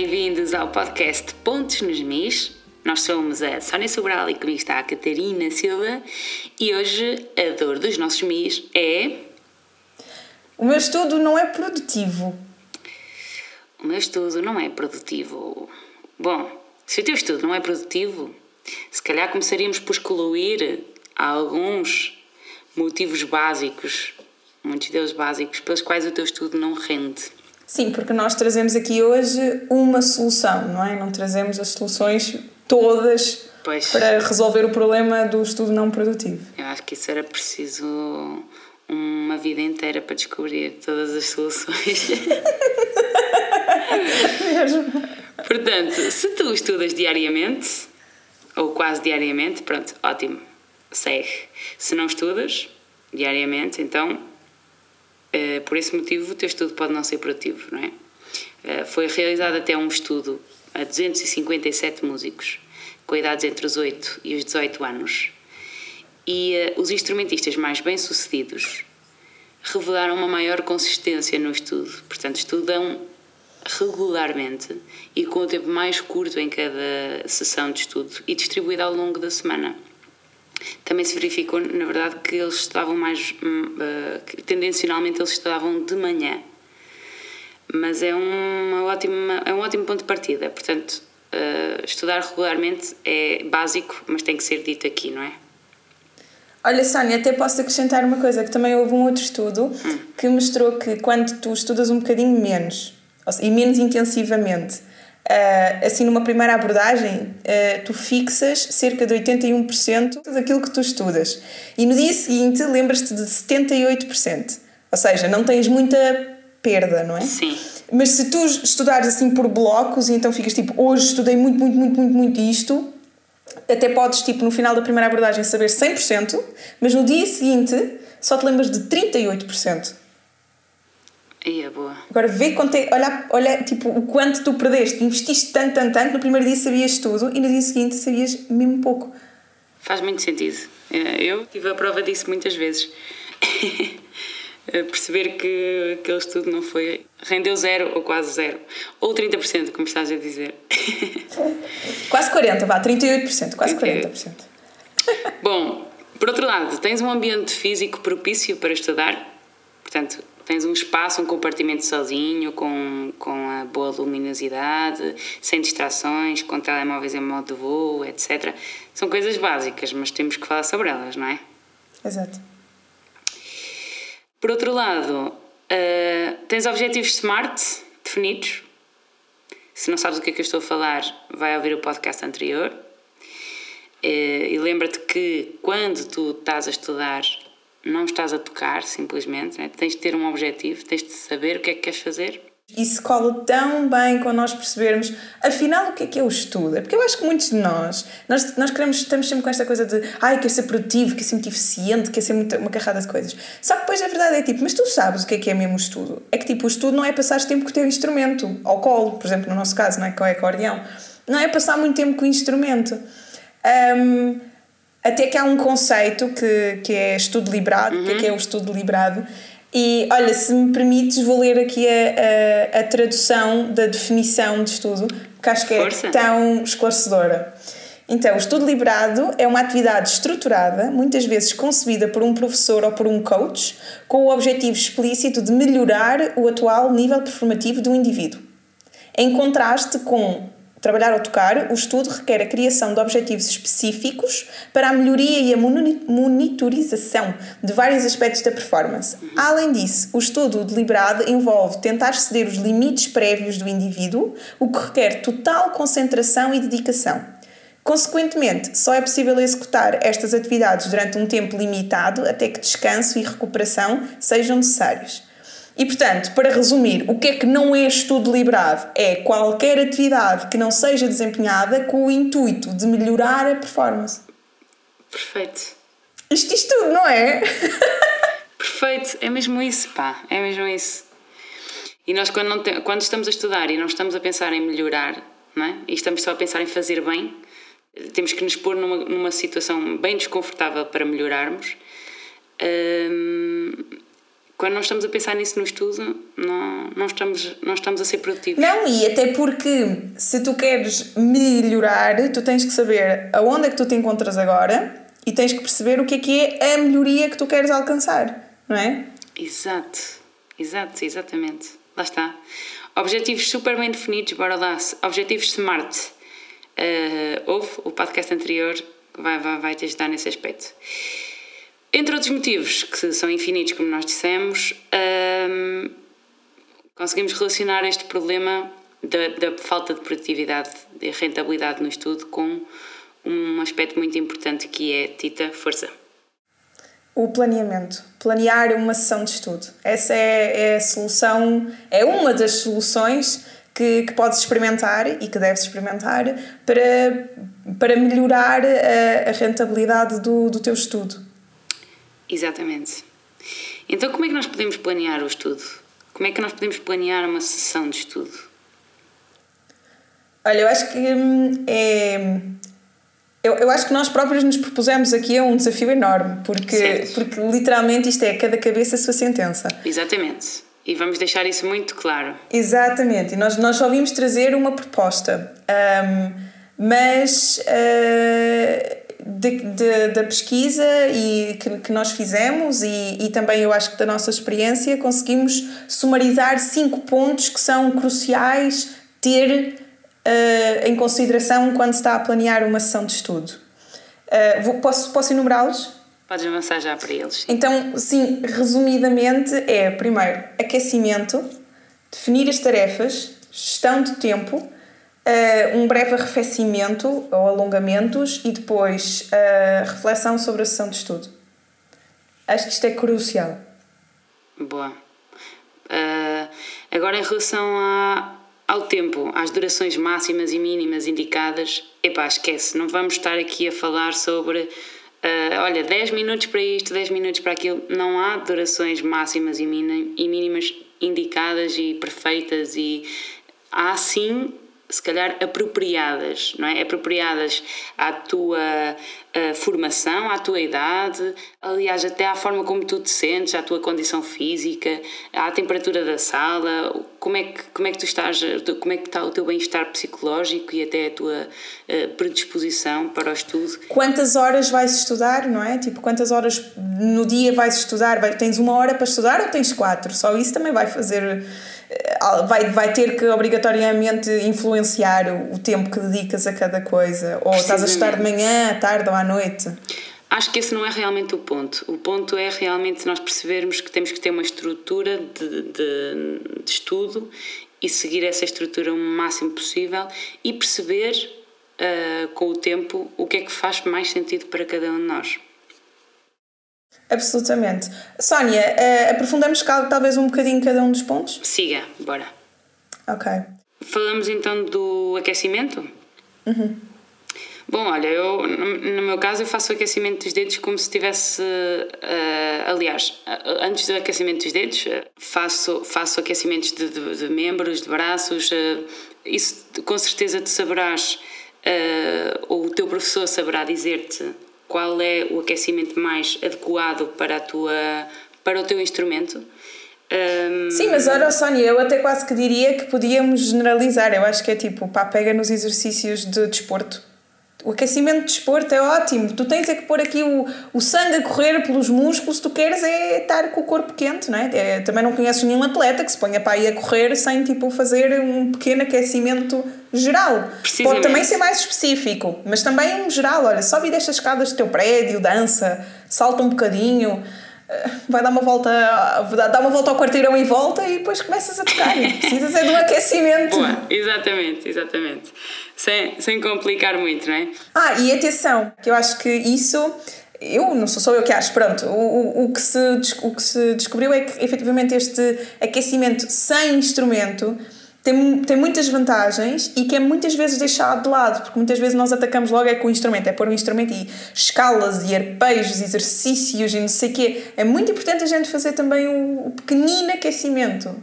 bem-vindos ao podcast Pontos nos Mis. Nós somos a Sónia Sobral e comigo está a Catarina Silva e hoje a dor dos nossos Mis é. O meu estudo não é produtivo. O meu estudo não é produtivo. Bom, se o teu estudo não é produtivo, se calhar começaríamos por excluir alguns motivos básicos, muitos deles básicos, pelos quais o teu estudo não rende. Sim, porque nós trazemos aqui hoje uma solução, não é? Não trazemos as soluções todas Pois. para resolver o problema do estudo não produtivo. Eu acho que isso era preciso uma vida inteira para descobrir todas as soluções. Portanto, se tu estudas diariamente, ou quase diariamente, pronto, ótimo, segue. Se não estudas diariamente, então, eh, por esse motivo, o teu estudo pode não ser produtivo, não é? Eh, foi realizado até um estudo a 257 músicos, com idades entre os 8 e os 18 anos, e eh, os instrumentistas mais bem-sucedidos revelaram uma maior consistência no estudo. Portanto, estudam regularmente e com o tempo mais curto em cada sessão de estudo e distribuído ao longo da semana. Também se verificou, na verdade, que eles estudavam mais. hum, que tendencionalmente eles estudavam de manhã. Mas é, uma ótima, é um ótimo ponto de partida. Portanto, eh, estudar regularmente é básico, mas tem que ser dito aqui, não é? Olha, Sónia, até posso acrescentar uma coisa, que também houve um outro estudo que mostrou que quando tu estudas um bocadinho menos, e menos intensivamente, ah, assim numa primeira abordagem, ah, tu fixas cerca de 81% daquilo que tu estudas. E no dia seguinte lembras-te de 78%. Ou seja, não tens muita perda, não é? Sim. Mas se tu estudares assim por blocos e então ficas tipo, hoje estudei muito, muito, muito, muito, muito isto, até podes, tipo, no final da primeira abordagem saber 100%, mas no dia seguinte só te lembras de 38%. Aí é boa. Agora vê quanto é, olha, olha tipo, o quanto tu perdeste, investiste tanto, tanto, tanto, no primeiro dia sabias tudo e no dia seguinte sabias mesmo pouco. Faz muito sentido. Eh, Eu tive a prova disso muitas vezes. Eh, Perceber que aquele estudo não foi. rendeu zero ou quase zero. Ou 30%, como estás a dizer. Quase 40%, vá, 38%, quase 38. 40%. Bom, por outro lado, tens um ambiente físico propício para estudar. Portanto, tens um espaço, um compartimento sozinho, com, com a boa luminosidade, sem distrações, com telemóveis em modo de voo, etc. São coisas básicas, mas temos que falar sobre elas, não é? Exato. Por outro lado, ah, tens objetivos SMART definidos. Se não sabes o que é que eu estou a falar, vai ouvir o podcast anterior. Eh, E lembra-te que quando tu estás a estudar, não estás a tocar simplesmente, né? tens de ter um objetivo, tens de saber o que é que queres fazer. Isso cola tão bem quando nós percebermos, afinal, o que é que eu estudo? É porque eu acho que muitos de nós, nós, nós queremos, estamos sempre com esta coisa de ai, quero ser produtivo, quero ser muito eficiente, quero ser muito, uma carrada de coisas. Só que depois a verdade é tipo, mas tu sabes o que é que é mesmo o estudo? É que tipo, o estudo não é passar tempo com o teu instrumento, ao colo, por exemplo, no nosso caso, não é? É o acordeão. Não é passar muito tempo com o instrumento. Hum, até que há um conceito que, que é estudo liberado, o que é que é o estudo liberado? E olha, se me permites, vou ler aqui a, a, a tradução da definição de estudo, porque acho que é Força. tão esclarecedora. Então, o estudo liberado é uma atividade estruturada, muitas vezes concebida por um professor ou por um coach, com o objetivo explícito de melhorar o atual nível performativo do indivíduo. Em contraste com trabalhar ou tocar, o estudo requer a criação de objetivos específicos para a melhoria e a moni- monitorização de vários aspectos da performance. Além disso, o estudo deliberado envolve tentar exceder os limites prévios do indivíduo, o que requer total concentração e dedicação. Consequentemente, só é possível executar estas atividades durante um tempo limitado até que descanso e recuperação sejam necessários. E portanto, para resumir, o que é que não é estudo liberado? É qualquer atividade que não seja desempenhada com o intuito de melhorar a performance. Perfeito. Isto diz tudo, não é? Perfeito, é mesmo isso, pá, é mesmo isso. E nós, quando, não te- quando estamos a estudar e não estamos a pensar em melhorar, não é? e estamos só a pensar em fazer bem, temos que nos pôr numa, numa situação bem desconfortável para melhorarmos, hum, quando nós estamos a pensar nisso no estudo, não, não, estamos, não estamos a ser produtivos. Não, e até porque se tu queres melhorar, tu tens que saber aonde é que tu te encontras agora e tens que perceber o que é que é a melhoria que tu queres alcançar, não é? Exato, exato, exatamente. Lá está. Objetivos super bem definidos, bora lá. Objetivos SMART. Uh, houve o podcast anterior vai, vai, vai te ajudar nesse aspecto. Entre outros motivos, que são infinitos, como nós dissemos, um, conseguimos relacionar este problema da, da, falta de produtividade e rentabilidade no estudo com um aspecto muito importante que é, Tita, força. O planeamento. Planear uma sessão de estudo. Essa é, é a solução, é uma das soluções que, que podes experimentar e que deves experimentar para, para melhorar a, a rentabilidade do, do teu estudo. Exatamente. Então, como é que nós podemos planear o estudo? Como é que nós podemos planear uma sessão de estudo? Olha, eu acho que hum, é. Eu, eu acho que nós próprios nos propusemos aqui a um desafio enorme, porque, porque literalmente isto é cada cabeça a sua sentença. Exatamente. E vamos deixar isso muito claro. Exatamente. E nós, nós só vimos trazer uma proposta. Um, mas. Uh, de, de, da pesquisa e que, que nós fizemos e, e também eu acho que da nossa experiência conseguimos sumarizar cinco pontos que são cruciais ter uh, em consideração quando se está a planear uma sessão de estudo. Uh, vou, posso, posso enumerá-los? Podes avançar já para eles. Então, sim, resumidamente é, primeiro, aquecimento, definir as tarefas, gestão de tempo, uh, um breve arrefecimento ou alongamentos e depois uh, reflexão sobre a sessão de estudo. Acho que isto é crucial. Boa. Uh, agora, em relação a, ao tempo, às durações máximas e mínimas indicadas, epá, esquece, não vamos estar aqui a falar sobre, olha, 10 minutos para isto, 10 minutos para aquilo. Não há durações máximas e mínimas indicadas e perfeitas e há sim se calhar apropriadas, não é? Apropriadas à tua uh, formação, à tua idade, aliás, até à forma como tu te sentes, à tua condição física, à temperatura da sala, como é que, como é que tu estás, como é que está o teu bem-estar psicológico e até a tua uh, predisposição para o estudo. Quantas horas vais estudar, não é? Tipo, quantas horas no dia vais estudar? Tens uma hora para estudar ou tens quatro? Só isso também vai fazer eh, vai, vai ter que obrigatoriamente influenciar o tempo que dedicas a cada coisa. Ou estás a estudar de manhã, à tarde ou à noite. Acho que esse não é realmente o ponto. O ponto é realmente nós percebermos que temos que ter uma estrutura de, de, de estudo e seguir essa estrutura o máximo possível e perceber uh, com o tempo o que é que faz mais sentido para cada um de nós. Absolutamente. Sónia, uh, aprofundamos talvez um bocadinho cada um dos pontos? Siga, bora. Ok. Falamos então do aquecimento? Uhum. Bom, olha, eu no meu caso eu faço o aquecimento dos dedos como se tivesse, uh, aliás, antes do aquecimento dos dedos faço faço aquecimentos de, de, de membros, de braços. Uh, isso com certeza tu saberás uh, ou o teu professor saberá dizer-te qual é o aquecimento mais adequado para a tua para o teu instrumento. Um... Sim, mas olha, Sónia, eu até quase que diria que podíamos generalizar. Eu acho que é tipo, pá, pega nos exercícios de desporto. O aquecimento de desporto é ótimo. Tu tens é que pôr aqui o, o sangue a correr pelos músculos. Tu queres é estar com o corpo quente, não é? é também não conheces nenhum atleta que se ponha para ir a correr sem tipo fazer um pequeno aquecimento geral. Pode também ser mais específico, mas também um geral. Olha, sobe e deixa as escadas do teu prédio, dança, salta um bocadinho eh, vai dar uma volta dá uma volta ao quarteirão e volta e depois começas a tocar precisas é de um aquecimento Boa, exatamente, exatamente sem, sem complicar muito, não é? Ah, e atenção, que eu acho que isso eu não sou só eu que acho, pronto, o, o, o, que se, o que se descobriu é que efetivamente este aquecimento sem instrumento tem, tem muitas vantagens e que é muitas vezes deixado de lado, porque muitas vezes nós atacamos logo é com o instrumento, é pôr o instrumento e escalas e arpejos, exercícios e não sei o quê. É muito importante a gente fazer também o, o pequenino aquecimento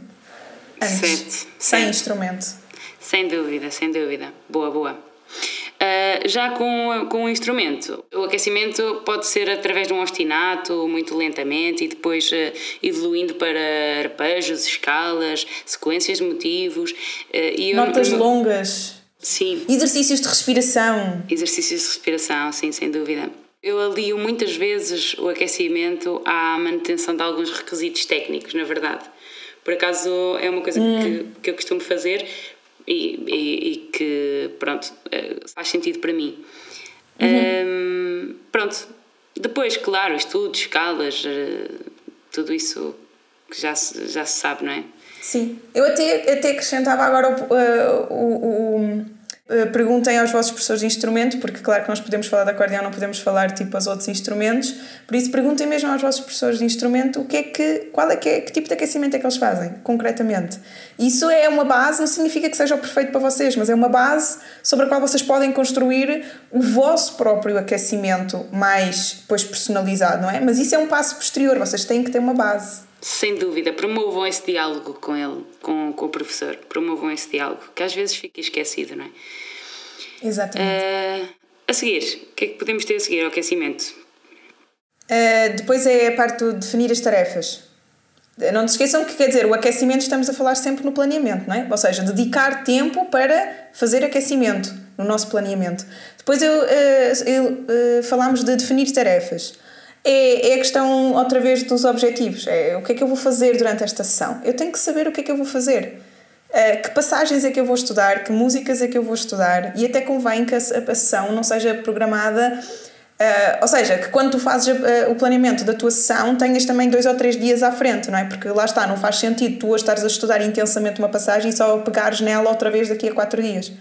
antes, certo. sem certo. instrumento. Sem dúvida, sem dúvida. Boa, boa. Uh, já com, com o instrumento, o aquecimento pode ser através de um ostinato, muito lentamente, e depois uh, evoluindo para arpejos, escalas, sequências de motivos. Uh, Notas eu, longas. Sim. Exercícios de respiração. Exercícios de respiração, sim, sem dúvida. Eu alio muitas vezes o aquecimento à manutenção de alguns requisitos técnicos, na verdade. Por acaso é uma coisa hum. que, que eu costumo fazer e, e, e, que, pronto, eh, faz sentido para mim. Uhum. Um, pronto, depois, claro, estudos, escalas, eh, tudo isso que já se, já se sabe, não é? Sim, eu até, até acrescentava agora o, eh, o, o perguntem aos vossos professores de instrumento, porque claro que nós podemos falar de acordeão, não podemos falar tipo aos outros instrumentos, por isso perguntem mesmo aos vossos professores de instrumento o que é que, qual é que, é, que tipo de aquecimento é que eles fazem, concretamente. Isso é uma base, não significa que seja o perfeito para vocês, mas é uma base sobre a qual vocês podem construir o vosso próprio aquecimento mais depois personalizado, não é? Mas isso é um passo posterior, vocês têm que ter uma base. Sem dúvida, promovam esse diálogo com ele, com, com o professor. Promovam esse diálogo, que às vezes fica esquecido, não é? Exatamente. Uh, a seguir, o que é que podemos ter a seguir ao aquecimento? Uh, depois é a parte de definir as tarefas. Não te esqueçam que, quer dizer, o aquecimento estamos a falar sempre no planeamento, não é? Ou seja, dedicar tempo para fazer aquecimento no nosso planeamento. Depois eu, uh, eu falámos de definir tarefas é, é a questão, outra vez, dos objetivos. É o que é que eu vou fazer durante esta sessão? Eu tenho que saber o que é que eu vou fazer. Uh, que passagens é que eu vou estudar, que músicas é que eu vou estudar, e até convém que a, a sessão não seja programada. Uh, ou seja, que quando tu fazes uh, o planeamento da tua sessão tenhas também dois ou três dias à frente, não é? Porque lá está, não faz sentido tu estares a estudar intensamente uma passagem e só pegares nela outra vez daqui a quatro dias.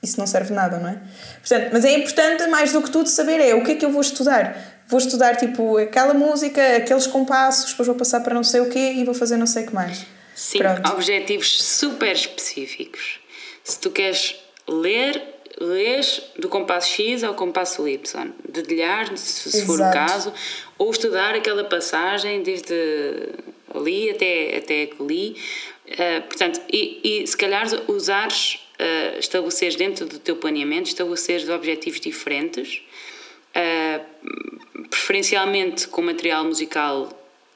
Isso não serve nada, não é? Portanto, mas é importante, mais do que tudo, saber é o que é que eu vou estudar vou estudar tipo aquela música, aqueles compassos, depois vou passar para não sei o quê e vou fazer não sei o que mais. Sim, Pronto. objetivos super específicos. Se tu queres ler, lês do compasso X ao compasso Y, dedilhar, se, se for o caso, ou estudar aquela passagem desde ali até, até ali. Uh, portanto, e, e se calhar usares, uh, estabeleceres dentro do teu planeamento, estabeleceres objetivos diferentes uh, preferencialmente com material musical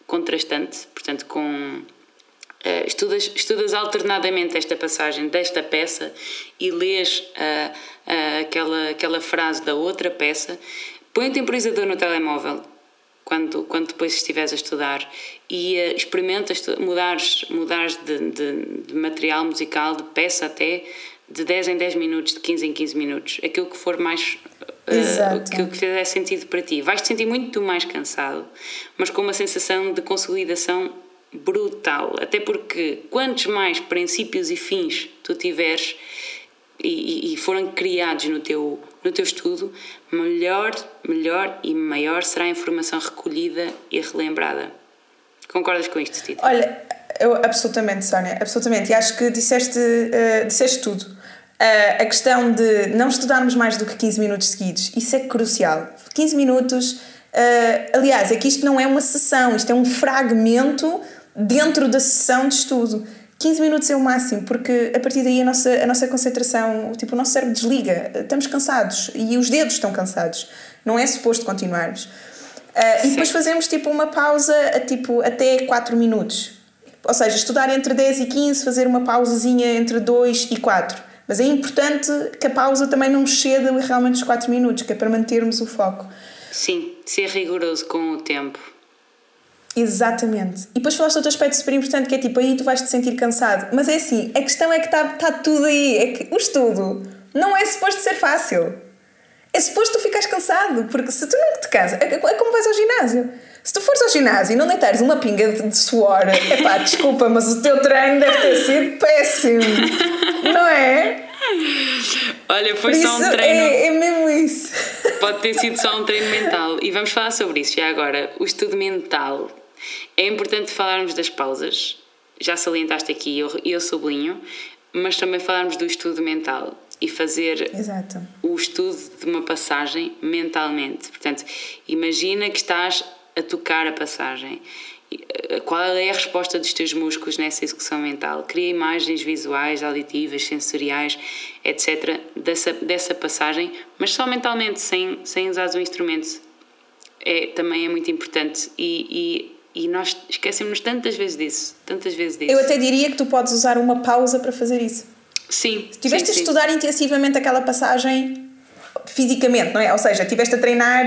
contrastante, portanto com Uh, estudas, estudas alternadamente esta passagem desta peça e lês uh, aquela, aquela frase da outra peça. Põe o temporizador no telemóvel quando, quando depois estiveres a estudar e uh, experimentas mudares, mudares de, de, de, material musical, de peça até, de 10 em 10 minutos, de 15 em 15 minutos. Aquilo que for mais uh, que, que fizer sentido para ti. Vais te sentir muito mais cansado, mas com uma sensação de consolidação brutal. Até porque quantos mais princípios e fins tu tiveres e, e foram criados no teu, no teu estudo, melhor, melhor e maior será a informação recolhida e relembrada. Concordas com isto, Tito? Olha, eu, absolutamente, Sónia, absolutamente. E acho que disseste, uh, disseste tudo. Uh, a questão de não estudarmos mais do que 15 minutos seguidos, isso é crucial. 15 minutos, uh, aliás, é que isto não é uma sessão, isto é um fragmento dentro da sessão de estudo. 15 minutos é o máximo, porque a partir daí a nossa, a nossa concentração, tipo, o nosso cérebro desliga, estamos cansados e os dedos estão cansados, não é suposto continuarmos. Uh, e depois fazemos tipo uma pausa a, tipo, até 4 minutos. Ou seja, estudar entre 10 e 15, fazer uma pausazinha entre 2 e 4 mas é importante que a pausa também não exceda realmente os 4 minutos, que é para mantermos o foco. Sim, ser rigoroso com o tempo. Exatamente. E depois falaste outro aspecto super importante que é tipo, aí tu vais te sentir cansado. Mas é assim, a questão é que está tá tudo aí. É que o estudo não é suposto ser fácil. É suposto tu ficares cansado, porque se tu não te cansas, é, é como vais ao ginásio. Se tu fores ao ginásio e não deitares uma pinga de suor, é pá, desculpa, mas o teu treino deve ter sido péssimo. Não é? Olha, foi só um treino. É, é mesmo isso. Pode ter sido só um treino mental. E vamos falar sobre isso já agora. O estudo mental. É importante falarmos das pausas. Já salientaste aqui, eu, eu sublinho. Mas também falarmos do estudo mental e fazer Exato. o estudo de uma passagem mentalmente. Portanto, imagina que estás a tocar a passagem qual é a resposta dos teus músculos nessa execução mental. Cria imagens visuais, auditivas, sensoriais, etc., dessa, dessa passagem, mas só mentalmente, sem, sem usar o instrumento. É, também é muito importante e, e, e nós esquecemos tantas vezes disso, tantas vezes disso. Eu até diria que tu podes usar uma pausa para fazer isso. Sim. Se tiveste sim, a estudar sim. intensivamente aquela passagem fisicamente, não é? Ou seja, tiveste a treinar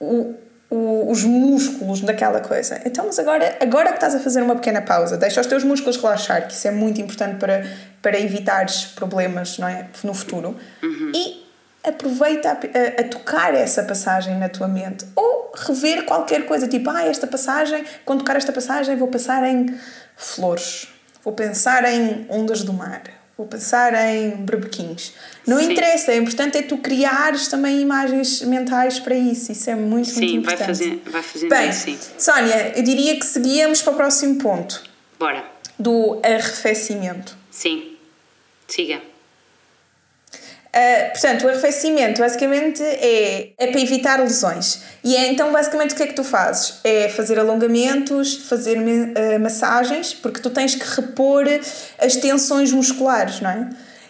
o, o, os músculos daquela coisa. Então, mas agora, agora que estás a fazer uma pequena pausa, deixa os teus músculos relaxar, que isso é muito importante para, para evitares problemas não é? no futuro, uhum. e aproveita a, a, a, tocar essa passagem na tua mente. Ou rever qualquer coisa, tipo, ah, esta passagem, quando tocar esta passagem, vou pensar em flores, vou pensar em ondas do mar vou pensar em berbequins. Não Sim. interessa, é importante é tu criares também imagens mentais para isso. Isso é muito, sim, muito importante. Vai fazer, vai fazendo Bem, sim. Sónia, eu diria que seguíamos para o próximo ponto. Bora. Do arrefecimento. Sim. Siga. Uh, portanto, o arrefecimento basicamente é, é para evitar lesões. E é, então, basicamente, o que é que tu fazes? É fazer alongamentos, fazer uh, massagens, porque tu tens que repor as tensões musculares, não é?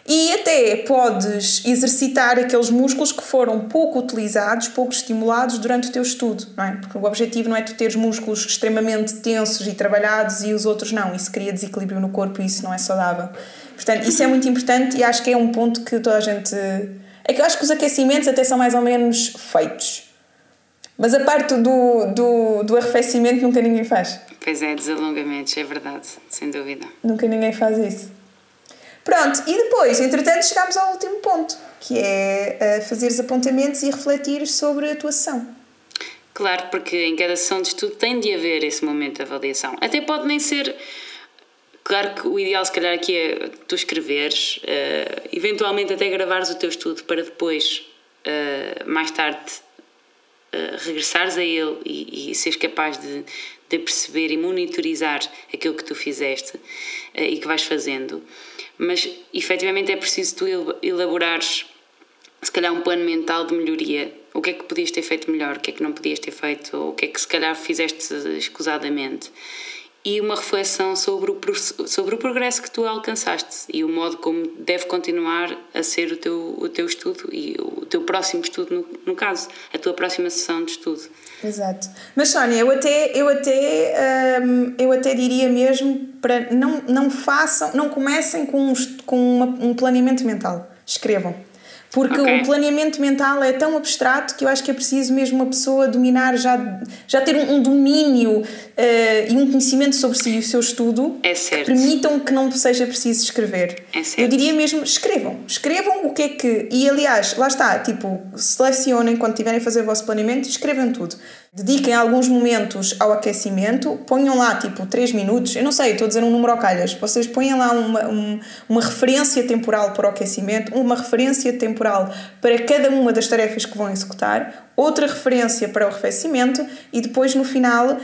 E até podes exercitar aqueles músculos que foram pouco utilizados, pouco estimulados durante o teu estudo, não é? Porque o objetivo não é tu teres músculos extremamente tensos e trabalhados e os outros não. Isso cria desequilíbrio no corpo e isso não é saudável. Portanto, isso é muito importante e acho que é um ponto que toda a gente. É que eu acho que os aquecimentos até são mais ou menos feitos. Mas a parte do, do, do arrefecimento nunca ninguém faz. Pois é, desalongamentos, é verdade, sem dúvida. Nunca ninguém faz isso. Pronto, e depois, entretanto, chegámos ao último ponto, que é uh, fazeres apontamentos e refletires sobre a tua sessão. Claro, porque em cada sessão de estudo tem de haver esse momento de avaliação. Até pode nem ser Claro que o ideal, se calhar, aqui é tu escreveres, uh, eventualmente até gravares o teu estudo para depois, uh, mais tarde, regressares a ele e, e seres capaz de, de, perceber e monitorizar aquilo que tu fizeste e que vais fazendo. Mas, efetivamente, é preciso tu elaborares, se calhar, um plano mental de melhoria. O que é que podias ter feito melhor, o que é que não podias ter feito, ou o que é que, se calhar, fizeste escusadamente e uma reflexão sobre o, sobre o progresso que tu alcançaste e o modo como deve continuar a ser o teu, o teu estudo e o teu próximo estudo, no, no caso, a tua próxima sessão de estudo. Exato. Mas Sónia, eu até, eu até, hum, eu até diria mesmo para não, não façam, não comecem com, um, com uma, um planeamento mental. Escrevam. Porque okay. o planeamento mental é tão abstrato que eu acho que é preciso mesmo uma pessoa dominar, já, já ter um, um domínio uh, e um conhecimento sobre si e o seu estudo é que permitam que não seja preciso escrever. É eu diria mesmo, escrevam. Escrevam o que é que. E aliás, lá está, tipo, selecionem quando tiverem a fazer o vosso planeamento, escrevam tudo. Dediquem alguns momentos ao aquecimento, ponham lá tipo 3 minutos, eu não sei, estou a dizer um número ao calhas, vocês ponham lá uma, um, uma referência temporal para o aquecimento, uma referência temporal para cada uma das tarefas que vão executar, outra referência para o arrefecimento e depois no final, uh,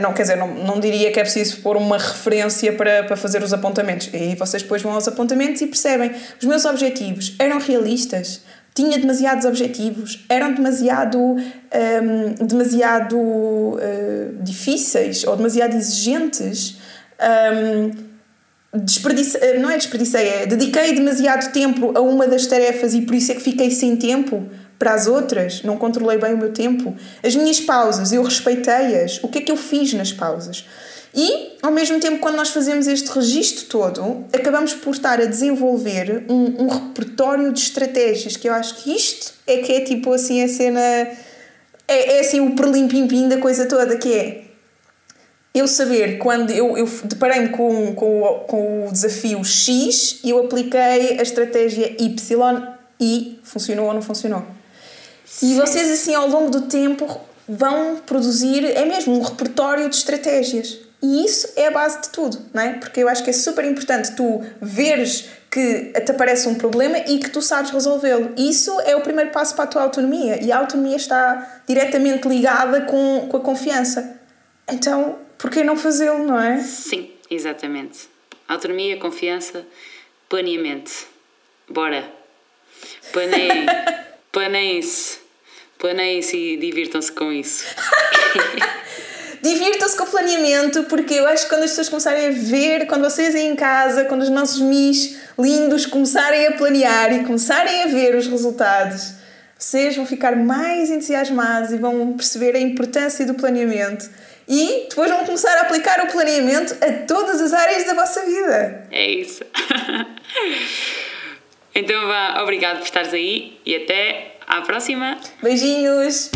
não quer dizer, não, não diria que é preciso pôr uma referência para, para fazer os apontamentos, e aí vocês depois vão aos apontamentos e percebem, os meus objetivos eram realistas? tinha demasiados objetivos, eram demasiado, um, demasiado uh, difíceis ou demasiado exigentes. Um, Desperdice, eh, não é desperdicei, é dediquei demasiado tempo a uma das tarefas e por isso é que fiquei sem tempo para as outras, não controlei bem o meu tempo. As minhas pausas, eu respeitei-as. O que é que eu fiz nas pausas? E, ao mesmo tempo, quando nós fazemos este registro todo, acabamos por estar a desenvolver um, um repertório de estratégias, que eu acho que isto é que é tipo assim a cena. É, é assim o perlim-pim-pim da coisa toda, que é eu saber quando eu, eu deparei-me com, com, com o desafio X e eu apliquei a estratégia Y e funcionou ou não funcionou. E vocês, assim, ao longo do tempo, vão produzir, é mesmo um repertório de estratégias. E isso é a base de tudo, não é? Porque eu acho que é super importante tu veres que te aparece um problema e que tu sabes resolvê-lo. Isso é o primeiro passo para a tua autonomia e a autonomia está diretamente ligada com, com a confiança. Então, por que não fazê-lo, não é? Sim, exatamente. Autonomia, confiança, planeamento. Bora. Planeiem. Planeiem-se. Planeiem-se e divirtam-se com isso. Divirtam-se com o planeamento, porque eu acho que quando as pessoas começarem a ver, quando vocês aí em casa, quando os nossos mis lindos começarem a planear e começarem a ver os resultados, vocês vão ficar mais entusiasmados e vão perceber a importância do planeamento. E depois vão começar a aplicar o planeamento a todas as áreas da vossa vida. É isso. então vá, obrigado por estares aí e até à próxima. Beijinhos!